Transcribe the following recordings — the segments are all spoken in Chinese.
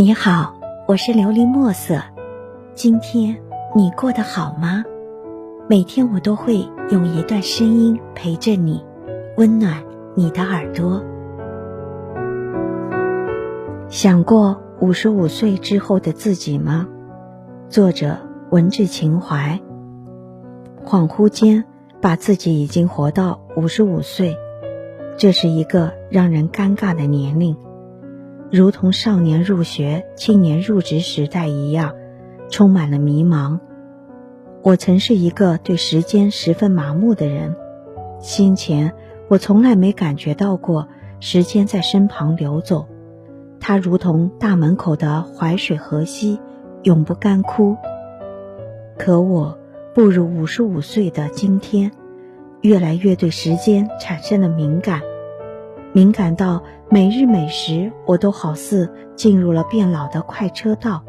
你好，我是琉璃墨色。今天你过得好吗？每天我都会用一段声音陪着你，温暖你的耳朵。想过五十五岁之后的自己吗？作者文志情怀。恍惚间，把自己已经活到五十五岁，这是一个让人尴尬的年龄。如同少年入学、青年入职时代一样，充满了迷茫。我曾是一个对时间十分麻木的人，先前我从来没感觉到过时间在身旁流走，它如同大门口的淮水河溪，永不干枯。可我步入五十五岁的今天，越来越对时间产生了敏感。敏感到每日每时，我都好似进入了变老的快车道。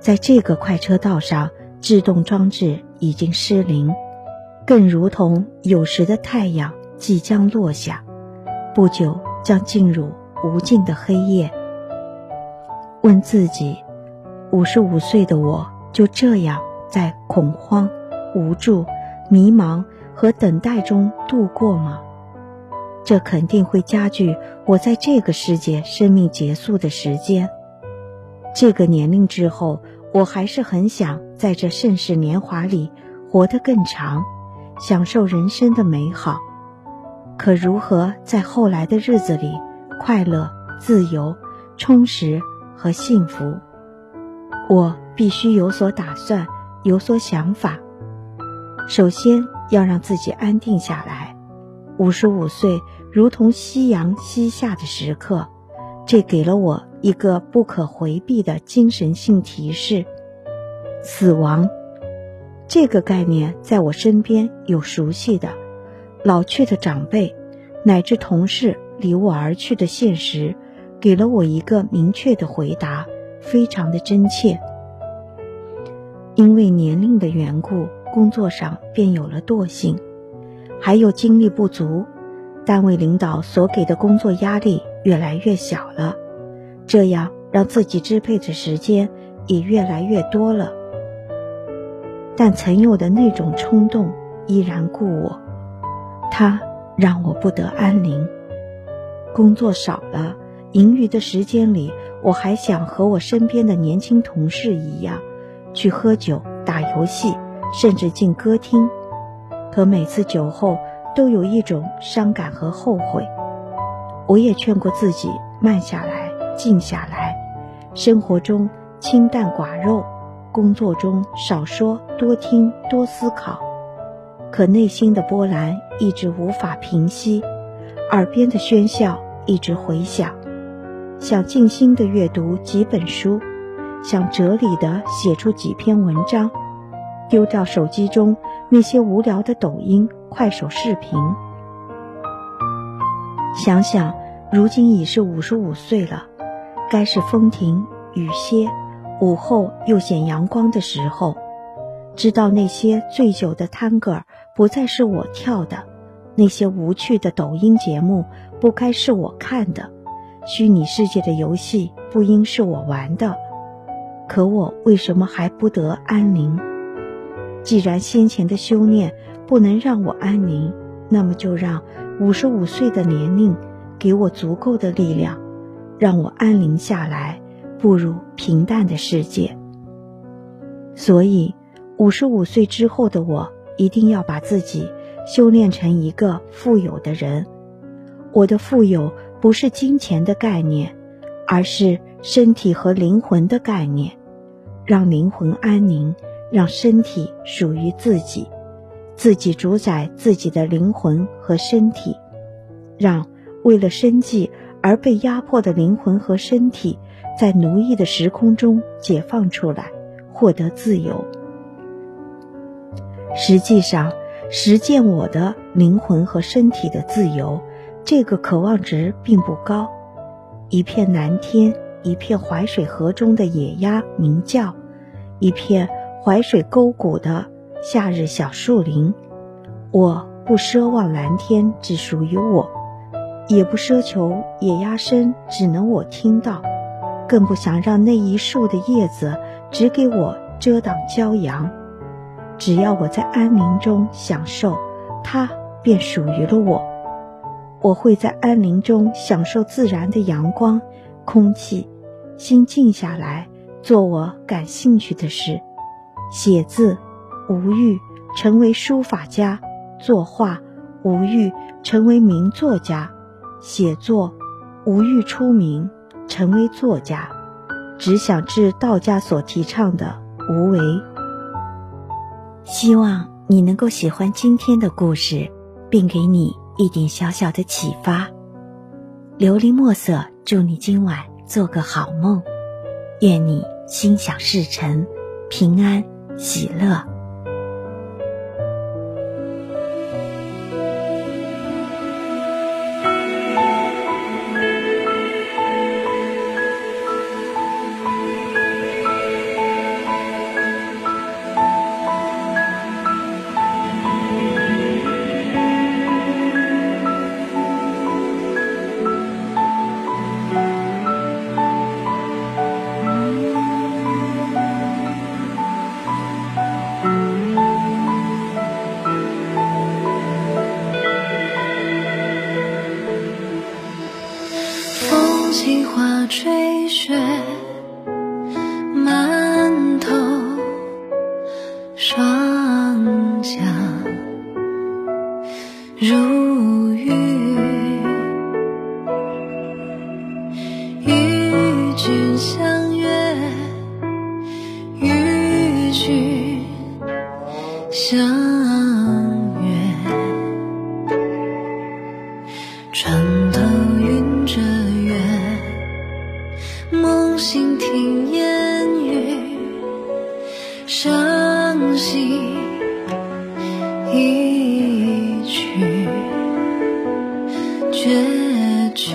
在这个快车道上，制动装置已经失灵，更如同有时的太阳即将落下，不久将进入无尽的黑夜。问自己：五十五岁的我就这样在恐慌、无助、迷茫和等待中度过吗？这肯定会加剧我在这个世界生命结束的时间。这个年龄之后，我还是很想在这盛世年华里活得更长，享受人生的美好。可如何在后来的日子里快乐、自由、充实和幸福？我必须有所打算，有所想法。首先要让自己安定下来。五十五岁，如同夕阳西下的时刻，这给了我一个不可回避的精神性提示：死亡。这个概念在我身边有熟悉的、老去的长辈，乃至同事离我而去的现实，给了我一个明确的回答，非常的真切。因为年龄的缘故，工作上便有了惰性。还有精力不足，单位领导所给的工作压力越来越小了，这样让自己支配的时间也越来越多了。但曾有的那种冲动依然故我，它让我不得安宁。工作少了，盈余的时间里，我还想和我身边的年轻同事一样，去喝酒、打游戏，甚至进歌厅。可每次酒后，都有一种伤感和后悔。我也劝过自己慢下来、静下来，生活中清淡寡肉，工作中少说多听多思考。可内心的波澜一直无法平息，耳边的喧嚣一直回响。想静心的阅读几本书，想哲理的写出几篇文章。丢掉手机中那些无聊的抖音、快手视频。想想，如今已是五十五岁了，该是风停雨歇，午后又显阳光的时候。知道那些醉酒的探戈不再是我跳的，那些无趣的抖音节目不该是我看的，虚拟世界的游戏不应是我玩的。可我为什么还不得安宁？既然先前的修炼不能让我安宁，那么就让五十五岁的年龄给我足够的力量，让我安宁下来，步入平淡的世界。所以，五十五岁之后的我一定要把自己修炼成一个富有的人。我的富有不是金钱的概念，而是身体和灵魂的概念，让灵魂安宁。让身体属于自己，自己主宰自己的灵魂和身体，让为了生计而被压迫的灵魂和身体，在奴役的时空中解放出来，获得自由。实际上，实践我的灵魂和身体的自由，这个渴望值并不高。一片蓝天，一片淮水河中的野鸭鸣叫，一片。淮水沟谷的夏日小树林，我不奢望蓝天只属于我，也不奢求野鸭声只能我听到。更不想让那一树的叶子只给我遮挡骄阳。只要我在安宁中享受，它便属于了我。我会在安宁中享受自然的阳光、空气，心静下来，做我感兴趣的事，写字，无欲成为书法家；作画，无欲成为名作家；写作，无欲出名成为作家，只想致道家所提倡的无为。希望你能够喜欢今天的故事，并给你。一点小小的启发，琉璃墨色，祝你今晚做个好梦，愿你心想事成，平安喜乐。起花吹雪，伤心一曲绝句，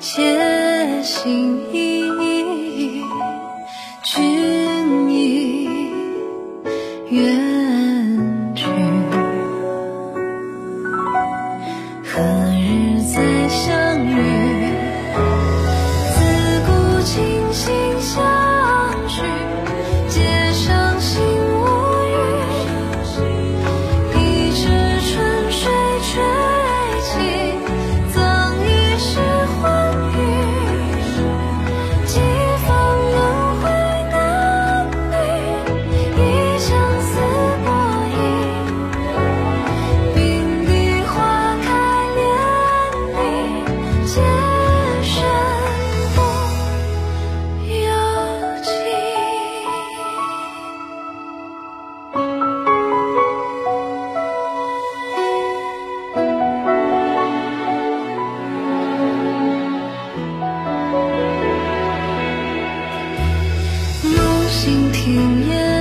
且行一意君已远。静听夜